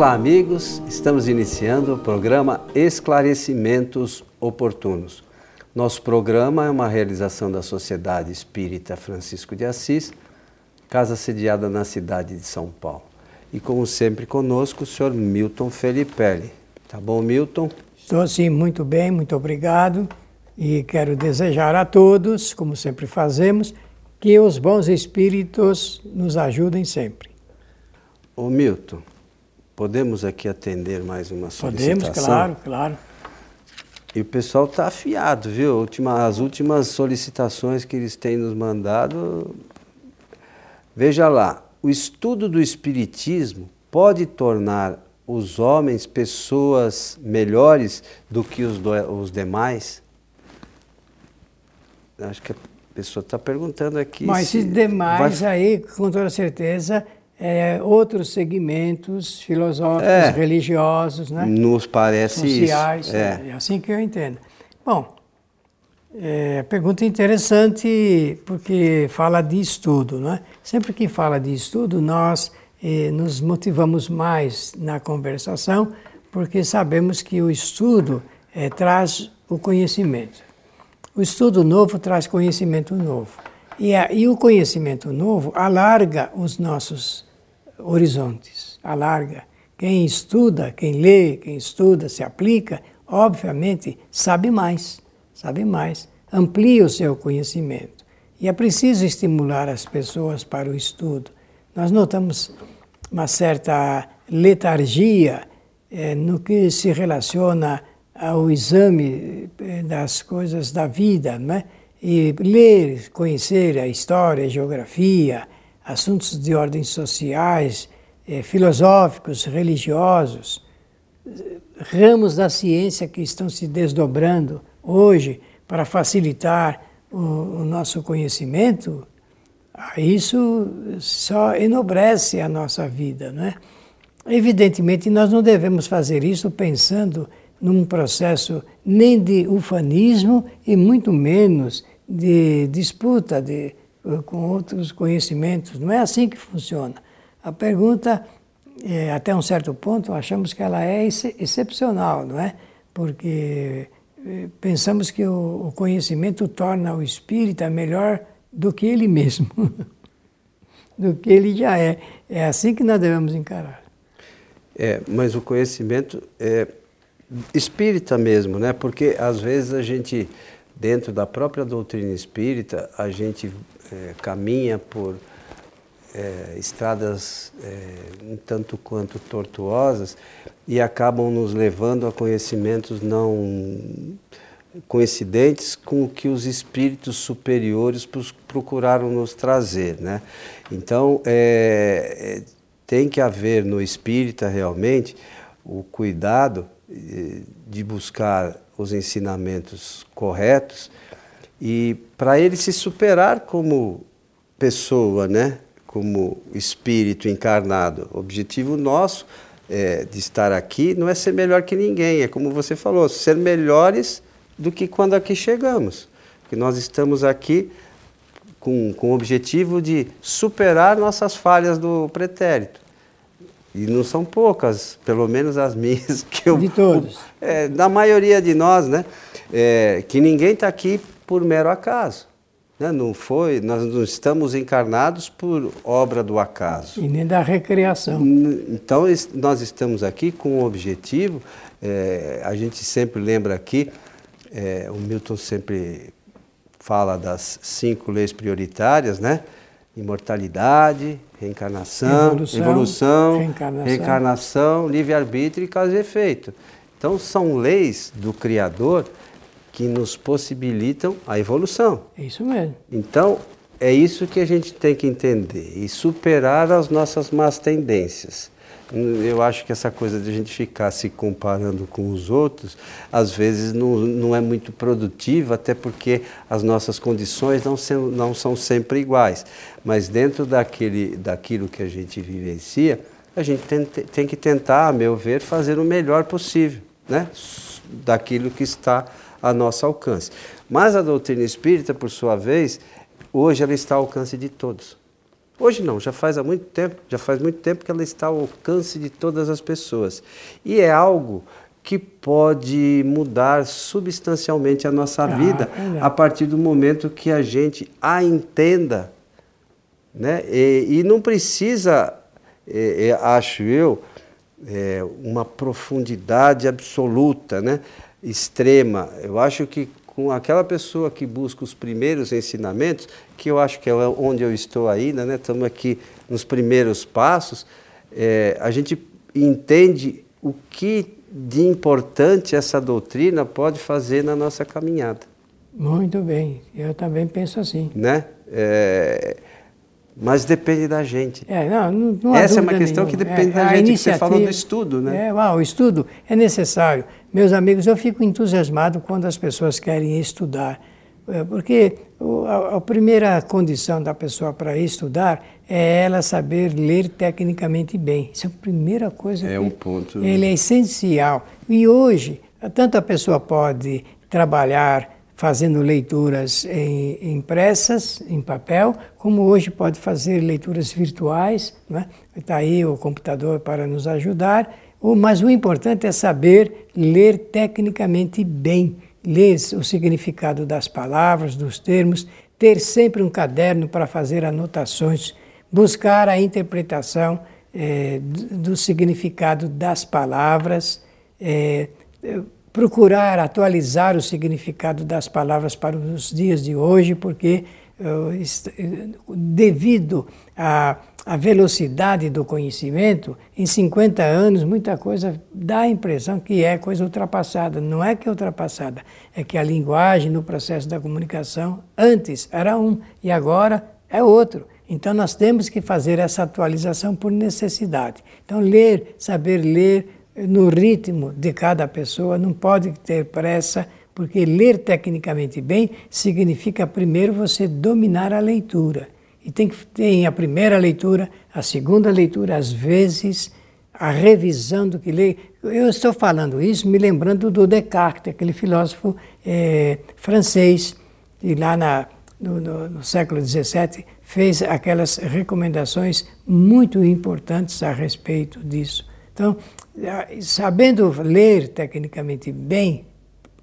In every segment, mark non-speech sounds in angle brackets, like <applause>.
Olá, amigos. Estamos iniciando o programa Esclarecimentos Oportunos. Nosso programa é uma realização da Sociedade Espírita Francisco de Assis, casa sediada na cidade de São Paulo. E como sempre conosco, o senhor Milton Felipelli. Tá bom, Milton? Estou sim, muito bem, muito obrigado. E quero desejar a todos, como sempre fazemos, que os bons espíritos nos ajudem sempre. Ô Milton, podemos aqui atender mais uma solicitação? Podemos, claro, claro. E o pessoal está afiado, viu? As últimas solicitações que eles têm nos mandado. Veja lá, o estudo do Espiritismo pode tornar os homens pessoas melhores do que os, do, os demais? Acho que a pessoa está perguntando aqui. Mas se esses demais aí, com toda certeza, é, outros segmentos filosóficos, é, religiosos, né? Nos parece sociais, isso. É. é assim que eu entendo. Bom, é, pergunta interessante porque fala de estudo, né? Sempre que fala de estudo, nós eh, nos motivamos mais na conversação porque sabemos que o estudo eh, traz o conhecimento. O estudo novo traz conhecimento novo. E, a, e o conhecimento novo alarga os nossos horizontes, alarga. Quem estuda, quem lê, quem estuda, se aplica, obviamente sabe mais, sabe mais, amplia o seu conhecimento. E é preciso estimular as pessoas para o estudo. Nós notamos uma certa letargia é, no que se relaciona ao exame eh, das coisas da vida, né? e ler, conhecer a história, a geografia, assuntos de ordem sociais, eh, filosóficos, religiosos, ramos da ciência que estão se desdobrando hoje para facilitar o, o nosso conhecimento, isso só enobrece a nossa vida, não é? Evidentemente, nós não devemos fazer isso pensando num processo nem de ufanismo e muito menos de disputa de, com outros conhecimentos. Não é assim que funciona. A pergunta, é, até um certo ponto, achamos que ela é ex excepcional, não é? Porque é, pensamos que o, o conhecimento torna o espírita melhor do que ele <laughs> mesmo, do que ele já é. É assim que nós devemos encarar. É, mas o conhecimento é espírita mesmo, né? Porque às vezes a gente, dentro da própria doutrina espírita, a gente é, caminha por é, estradas é, um tanto quanto tortuosas e acabam nos levando a conhecimentos não coincidentes com o que os espíritos superiores procuraram nos trazer, né? Então, é, é, tem que haver no espírita realmente o cuidado de buscar os ensinamentos corretos e para ele se superar como pessoa, né? como espírito encarnado. O objetivo nosso é, de estar aqui não é ser melhor que ninguém, é como você falou, ser melhores do que quando aqui chegamos. Porque nós estamos aqui com, com o objetivo de superar nossas falhas do pretérito. E não são poucas, pelo menos as <laughs> minhas que eu. De todos. É, da maioria de nós, né? É, que ninguém está aqui por mero acaso. Né? Não foi, nós não estamos encarnados por obra do acaso. E nem da recreação. Então, nós estamos aqui com um objetivo, é, a gente sempre lembra aqui, é, o Milton sempre fala das cinco leis prioritárias, né? Imortalidade, reencarnação, evolução, evolução reencarnação, reencarnação livre-arbítrio e causa e efeito. Então, são leis do Criador que nos possibilitam a evolução. É isso mesmo. Então, é isso que a gente tem que entender e superar as nossas más tendências eu acho que essa coisa de a gente ficar se comparando com os outros, às vezes não, não é muito produtiva, até porque as nossas condições não, se, não são sempre iguais. Mas dentro daquele, daquilo que a gente vivencia, a gente tem, tem que tentar, a meu ver, fazer o melhor possível, né? daquilo que está a nosso alcance. Mas a doutrina espírita, por sua vez, hoje ela está ao alcance de todos. Hoje não, já faz há muito tempo, já faz muito tempo que ela está ao alcance de todas as pessoas. E é algo que pode mudar substancialmente a nossa ah, vida é a partir do momento que a gente a entenda. Né? E, e não precisa, é, é, acho eu, é, uma profundidade absoluta, né? extrema. Eu acho que com aquela pessoa que busca os primeiros ensinamentos, que eu acho que é onde eu estou ainda, né? estamos aqui nos primeiros passos, é, a gente entende o que de importante essa doutrina pode fazer na nossa caminhada. Muito bem, eu também penso assim. Né? É, mas depende da gente. É, não, não, Essa é uma questão nenhuma. que depende é, da gente. Você falou do estudo, né? É, o estudo é necessário. Meus amigos, eu fico entusiasmado quando as pessoas querem estudar. É, porque a, a primeira condição da pessoa para estudar é ela saber ler tecnicamente bem. Isso é a primeira coisa. É um ponto. Ele é essencial. E hoje, tanto a pessoa pode trabalhar fazendo leituras em, impressas, em papel, como hoje pode fazer leituras virtuais. Está né? Tá aí o computador para nos ajudar. Mas o importante é saber ler tecnicamente bem ler o significado das palavras, dos termos, ter sempre um caderno para fazer anotações, buscar a interpretação é, do, do, significado das palavras, é, procurar atualizar o significado das palavras para os dias de hoje, porque devido à, à velocidade do conhecimento, em 50 anos muita coisa dá a impressão que é coisa ultrapassada. Não é que é ultrapassada, é que a linguagem no processo da comunicação antes era um e agora é outro. Então nós temos que fazer essa atualização por necessidade. Então ler, saber ler no ritmo de cada pessoa, não pode ter pressa porque ler tecnicamente bem significa primeiro você dominar a leitura. E tem que ter a primeira leitura, a segunda leitura, às vezes a revisão do que lê. Eu estou falando isso me lembrando do Descartes, aquele filósofo é, francês, que lá na, no, no, no século XVII fez aquelas recomendações muito importantes a respeito disso. Então, sabendo ler tecnicamente bem,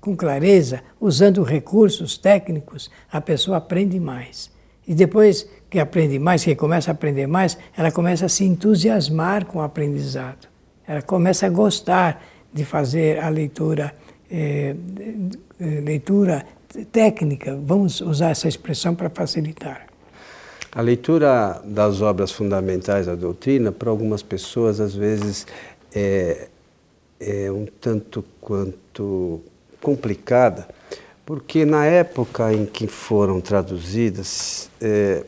com clareza, usando recursos técnicos, a pessoa aprende mais. E depois que aprende mais, que começa a aprender mais, ela começa a se entusiasmar com o aprendizado. Ela começa a gostar de fazer a leitura, é, leitura técnica. Vamos usar essa expressão para facilitar. A leitura das obras fundamentais da doutrina, para algumas pessoas, às vezes, é, é um tanto quanto complicada, porque na época em que foram traduzidas, é,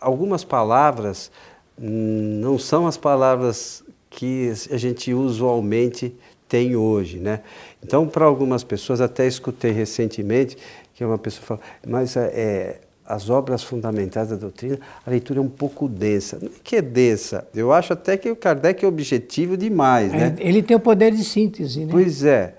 algumas palavras não são as palavras que a gente usualmente tem hoje, né? Então, para algumas pessoas, até escutei recentemente que uma pessoa fala, mas é, as obras fundamentais da doutrina, a leitura é um pouco densa. Não é que é densa, eu acho até que o Kardec é objetivo demais, né? Ele tem o poder de síntese, né? Pois é.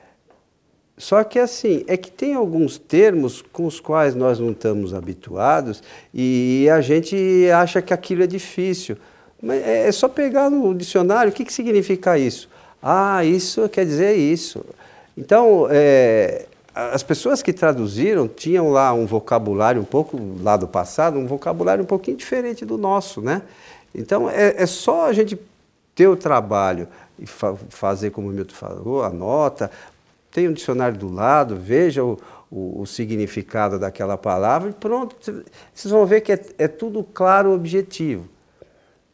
Só que assim, é que tem alguns termos com os quais nós não estamos habituados e a gente acha que aquilo é difícil. Mas é, é só pegar no dicionário o que, que significa isso. Ah, isso quer dizer isso. Então, é, as pessoas que traduziram tinham lá um vocabulário um pouco, lá do passado, um vocabulário um pouquinho diferente do nosso, né? Então, é, é só a gente ter o trabalho e fa fazer como o Milton falou, a nota, tem um dicionário do lado, veja o, o, o significado daquela palavra e pronto. Vocês vão ver que é, é tudo claro, objetivo.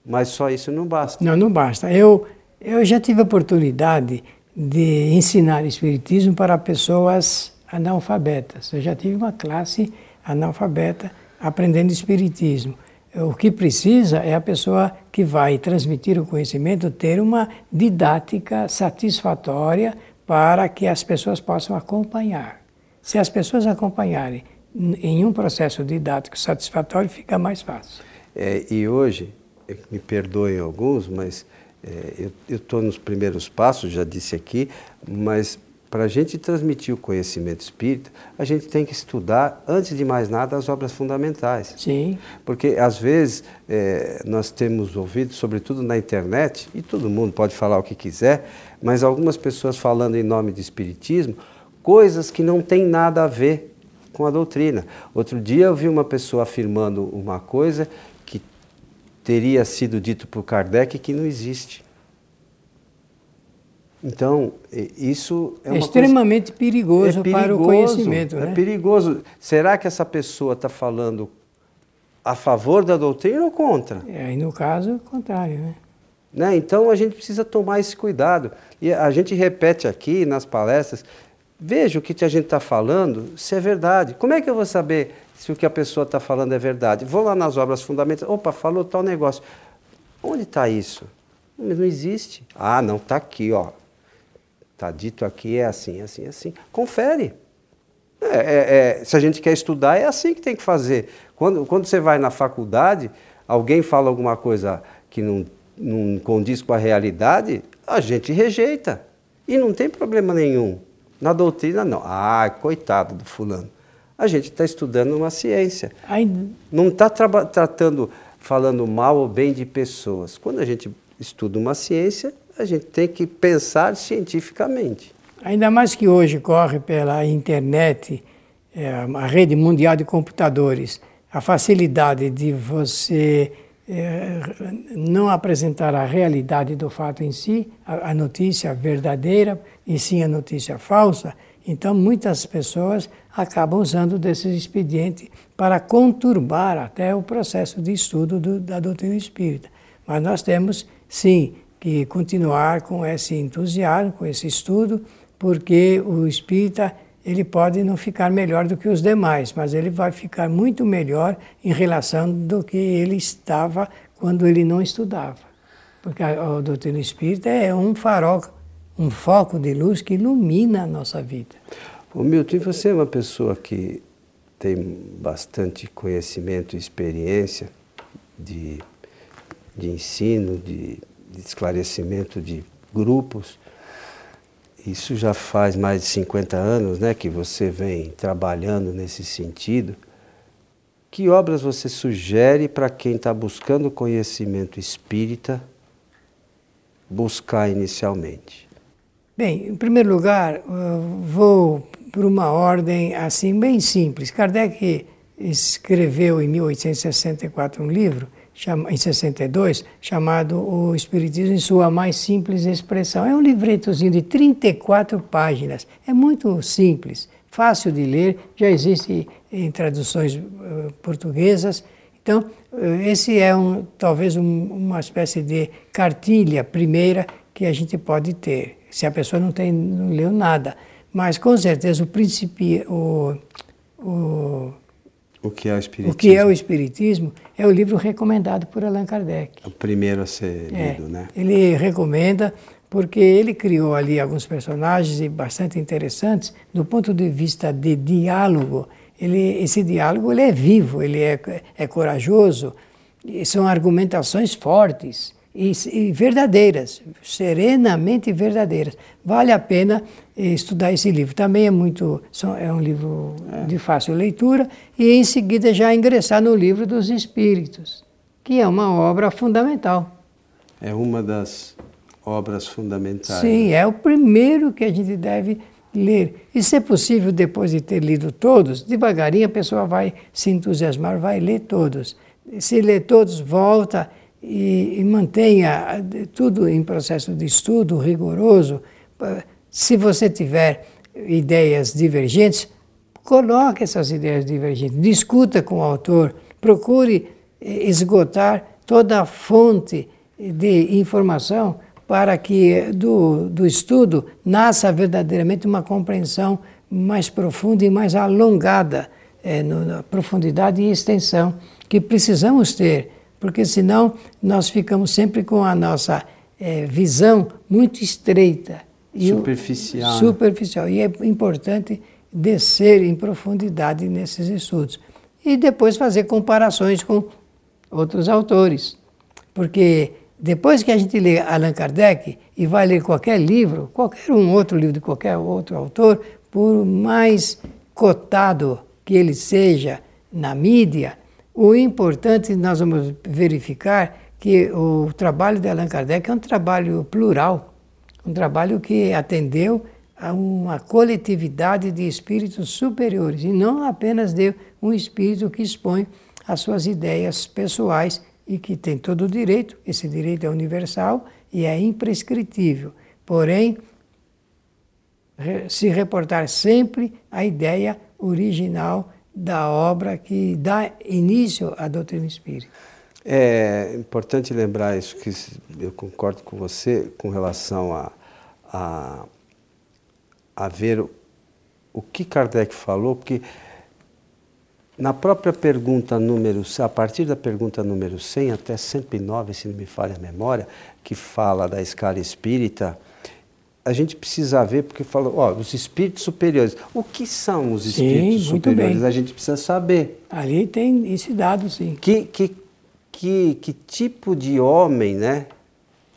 Mas só isso não basta. Não, não basta. Eu, eu já tive a oportunidade de ensinar Espiritismo para pessoas analfabetas. Eu já tive uma classe analfabeta aprendendo Espiritismo. O que precisa é a pessoa que vai transmitir o conhecimento ter uma didática satisfatória para que as pessoas possam acompanhar. Se as pessoas acompanharem em um processo didático satisfatório, fica mais fácil. É, e hoje, me perdoem alguns, mas é, eu estou nos primeiros passos, já disse aqui, mas para a gente transmitir o conhecimento espírita, a gente tem que estudar, antes de mais nada, as obras fundamentais. Sim. Porque, às vezes, é, nós temos ouvido, sobretudo na internet, e todo mundo pode falar o que quiser, mas algumas pessoas falando em nome de espiritismo, coisas que não têm nada a ver com a doutrina. Outro dia eu vi uma pessoa afirmando uma coisa que teria sido dito por Kardec que não existe. Então, isso é, é extremamente coisa... perigoso, é perigoso para o conhecimento. É né? perigoso. Será que essa pessoa está falando a favor da doutrina ou contra? É, e no caso, o contrário, né? né? Então a gente precisa tomar esse cuidado. E a gente repete aqui nas palestras, veja o que a gente está falando, se é verdade. Como é que eu vou saber se o que a pessoa está falando é verdade? Vou lá nas obras fundamentais, opa, falou tal negócio. Onde está isso? Não existe. Ah, não, está aqui, ó. Está dito aqui, é assim, assim, assim. Confere. É, é, é, se a gente quer estudar, é assim que tem que fazer. Quando, quando você vai na faculdade, alguém fala alguma coisa que não, não condiz com a realidade, a gente rejeita. E não tem problema nenhum. Na doutrina, não. Ah, coitado do fulano. A gente está estudando uma ciência. Ainda... Não está tratando, falando mal ou bem de pessoas. Quando a gente estuda uma ciência, a gente tem que pensar cientificamente. Ainda mais que hoje corre pela internet, é, a rede mundial de computadores, a facilidade de você é, não apresentar a realidade do fato em si, a, a notícia verdadeira, e sim a notícia falsa, então muitas pessoas acabam usando desse expediente para conturbar até o processo de estudo do, da doutrina espírita. Mas nós temos, sim, que continuar com esse entusiasmo, com esse estudo, porque o espírita ele pode não ficar melhor do que os demais, mas ele vai ficar muito melhor em relação do que ele estava quando ele não estudava. Porque a, a doutrina espírita é um farol, um foco de luz que ilumina a nossa vida. O Milton, você é uma pessoa que tem bastante conhecimento e experiência de, de ensino, de de esclarecimento de grupos. Isso já faz mais de 50 anos né, que você vem trabalhando nesse sentido. Que obras você sugere para quem está buscando conhecimento espírita buscar inicialmente? Bem, em primeiro lugar, vou por uma ordem assim bem simples. Kardec escreveu em 1864 um livro em 62, chamado O Espiritismo em Sua Mais Simples Expressão. É um livretozinho de 34 páginas. É muito simples, fácil de ler, já existe em traduções uh, portuguesas. Então, uh, esse é um, talvez um, uma espécie de cartilha primeira que a gente pode ter, se a pessoa não, tem, não leu nada. Mas, com certeza, o princípio, o, o o que é o Espiritismo? O que é o Espiritismo é o livro recomendado por Allan Kardec. É o primeiro a ser é, lido, né? Ele recomenda porque ele criou ali alguns personagens bastante interessantes do ponto de vista de diálogo. Ele, esse diálogo ele é vivo, ele é, é corajoso, são argumentações fortes e, e, verdadeiras, serenamente verdadeiras. Vale a pena eh, estudar esse livro. Também é muito, é um livro é. de fácil leitura e em seguida já ingressar no livro dos Espíritos, que é uma obra fundamental. É uma das obras fundamentais. Sim, é o primeiro que a gente deve ler. E se é possível, depois de ter lido todos, devagarinho a pessoa vai se entusiasmar, vai ler todos. Se ler todos, volta e, e mantenha tudo em processo de estudo rigoroso. Se você tiver ideias divergentes, coloque essas ideias divergentes, discuta com o autor, procure esgotar toda a fonte de informação para que do, do estudo nasça verdadeiramente uma compreensão mais profunda e mais alongada é, no, na profundidade e extensão que precisamos ter porque senão nós ficamos sempre com a nossa é, visão muito estreita. Superficial. O, superficial. E é importante descer em profundidade nesses estudos. E depois fazer comparações com outros autores. Porque depois que a gente lê Allan Kardec e vai ler qualquer livro, qualquer um outro livro de qualquer outro autor, por mais cotado que ele seja na mídia, o importante nós vamos verificar que o trabalho de Allan Kardec é um trabalho plural, um trabalho que atendeu a uma coletividade de espíritos superiores e não apenas de um espírito que expõe as suas ideias pessoais e que tem todo o direito, esse direito é universal e é imprescritível. Porém, se reportar sempre a ideia original da obra que dá início à doutrina espírita. É importante lembrar isso, que eu concordo com você com relação a, a, a ver o, o que Kardec falou, porque na própria pergunta número, a partir da pergunta número 100 até 109, se não me falha a memória, que fala da escala espírita, a gente precisa ver, porque falou, ó, os espíritos superiores. O que são os espíritos sim, superiores? Bem. A gente precisa saber. Ali tem esse dado, sim. Que, que, que, que tipo de homem, né,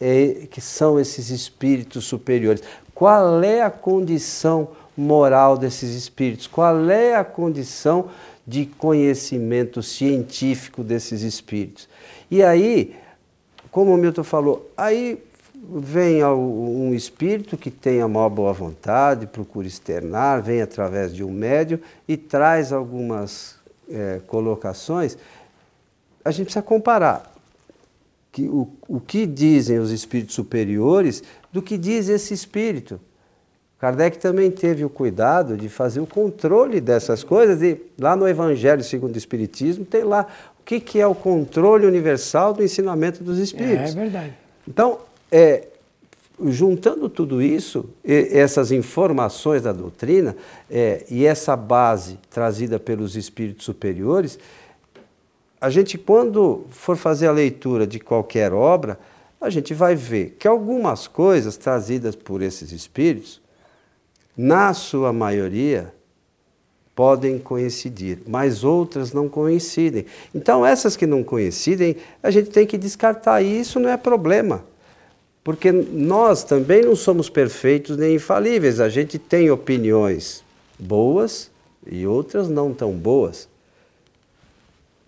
é, que são esses espíritos superiores? Qual é a condição moral desses espíritos? Qual é a condição de conhecimento científico desses espíritos? E aí, como o Milton falou, aí vem um espírito que tenha uma boa vontade, procura externar, vem através de um médio e traz algumas é, colocações, a gente precisa comparar que o, o que dizem os espíritos superiores do que diz esse espírito. Kardec também teve o cuidado de fazer o controle dessas coisas, e lá no Evangelho segundo o Espiritismo tem lá o que, que é o controle universal do ensinamento dos espíritos. É, é verdade. Então, é, juntando tudo isso, essas informações da doutrina é, e essa base trazida pelos espíritos superiores, a gente, quando for fazer a leitura de qualquer obra, a gente vai ver que algumas coisas trazidas por esses espíritos, na sua maioria, podem coincidir, mas outras não coincidem. Então, essas que não coincidem, a gente tem que descartar, e isso não é problema. Porque nós também não somos perfeitos nem infalíveis, a gente tem opiniões boas e outras não tão boas.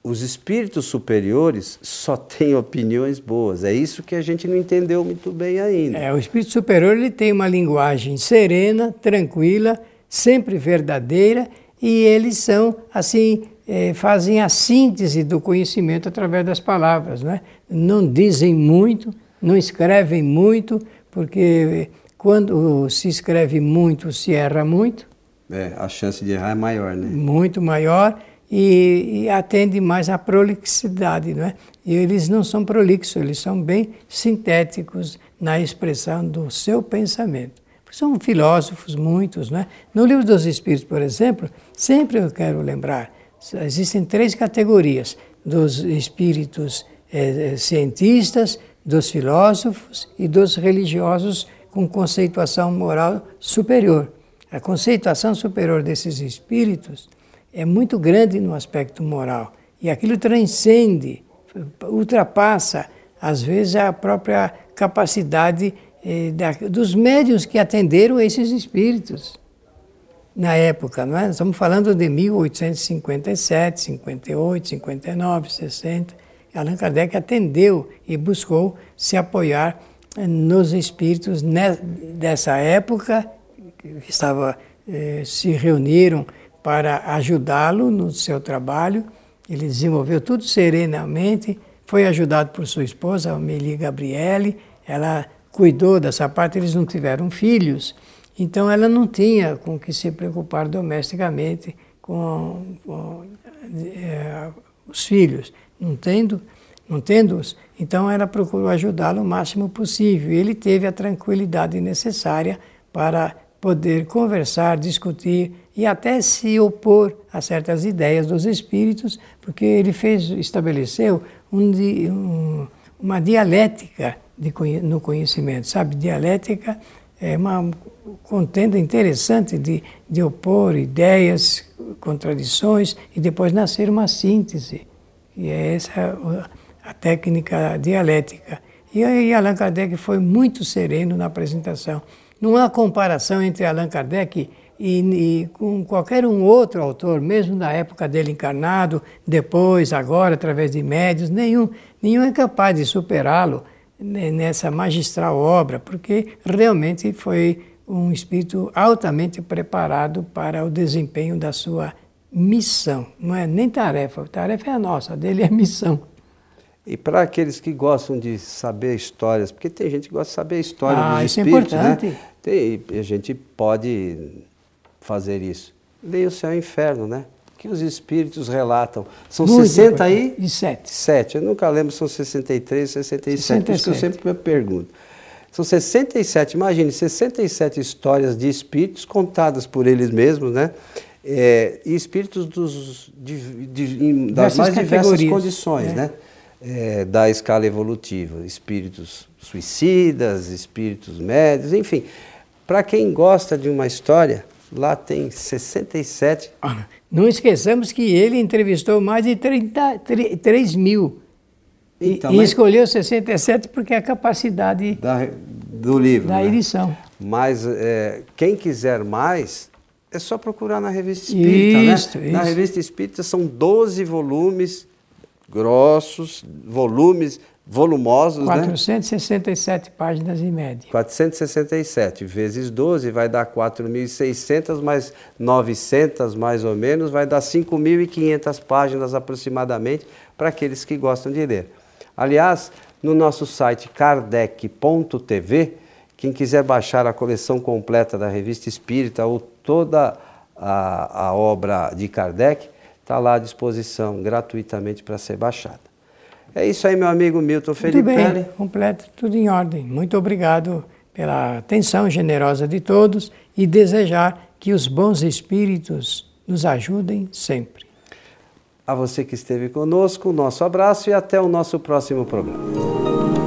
Os espíritos superiores só têm opiniões boas. É isso que a gente não entendeu muito bem ainda. É, o espírito superior ele tem uma linguagem serena, tranquila, sempre verdadeira, e eles são assim é, fazem a síntese do conhecimento através das palavras? Não dizem muito, não escrevem muito, porque quando se escreve muito, se erra muito. É, a chance de errar é maior, né? Muito maior e, e atende mais à prolixidade, não é? E eles não são prolixos, eles são bem sintéticos na expressão do seu pensamento. São filósofos, muitos, né? No livro dos Espíritos, por exemplo, sempre eu quero lembrar, existem três categorias dos espíritos é, cientistas, dos filósofos e dos religiosos com conceituação moral superior. A conceituação superior desses espíritos é muito grande no aspecto moral e aquilo transcende, ultrapassa, às vezes, a própria capacidade eh, da, dos médios que atenderam esses espíritos na época. Não é? Estamos falando de 1857, 58, 59, 60. Allan Kardec atendeu e buscou se apoiar nos espíritos dessa época, que estava, eh, se reuniram para ajudá-lo no seu trabalho. Ele desenvolveu tudo serenamente, foi ajudado por sua esposa, Amélie Gabriele, ela cuidou dessa parte, eles não tiveram filhos, então ela não tinha com que se preocupar domesticamente com, com é, os filhos não tendo, não tendo-os, então ela procurou ajudá-lo o máximo possível. Ele teve a tranquilidade necessária para poder conversar, discutir e até se opor a certas ideias dos espíritos, porque ele fez, estabeleceu um, um, uma dialética de, no conhecimento, sabe? Dialética é uma contenda interessante de, de opor ideias, contradições e depois nascer uma síntese. E é essa a técnica dialética. E aí Allan Kardec foi muito sereno na apresentação. Não há comparação entre Allan Kardec e, e, com qualquer um outro autor, mesmo na época dele encarnado, depois, agora, através de médios, nenhum, nenhum é capaz de superá-lo nessa magistral obra, porque realmente foi um espírito altamente preparado para o desempenho da sua missão. Não é nem tarefa, tarefa é a nossa, a dele é missão. E para aqueles que gostam de saber histórias, porque tem gente que gosta de saber a história ah, dos isso é espíritos, é importante. né? Tem, a gente pode fazer isso. Leia o Céu e o Inferno, né? Que os espíritos relatam. São Muito 67. Sete. Eu nunca lembro se são 63, 67. 67. Por isso que eu sempre me pergunto. São 67, imagine, 67 histórias de espíritos contadas por eles mesmos, né? É, e espíritos dos, de, de, das mais diversas condições, né? né? é, da escala evolutiva, espíritos suicidas, espíritos médios, enfim. Para quem gosta de uma história, lá tem 67. Ah, não esqueçamos que ele entrevistou mais de 30, 3 mil. Então, e, escolheu 67 porque é a capacidade da, do livro. Da né? edição. Mas é, quem quiser mais, é só procurar na Revista Espírita. Isso, né? isso. Na Revista Espírita são 12 volumes grossos, volumes volumosos, 467 né? páginas em média. 467 vezes 12 vai dar 4.600, mais 900 mais ou menos, vai dar 5.500 páginas aproximadamente para aqueles que gostam de ler. Aliás, no nosso site kardec.tv, quem quiser baixar a coleção completa da Revista Espírita ou toda a, a obra de Kardec, está lá à disposição gratuitamente para ser baixada. É isso aí, meu amigo Milton Felipe. Tudo bem, completo, tudo em ordem. Muito obrigado pela atenção generosa de todos e desejar que os bons espíritos nos ajudem sempre. A você que esteve conosco, nosso abraço e até o nosso próximo programa.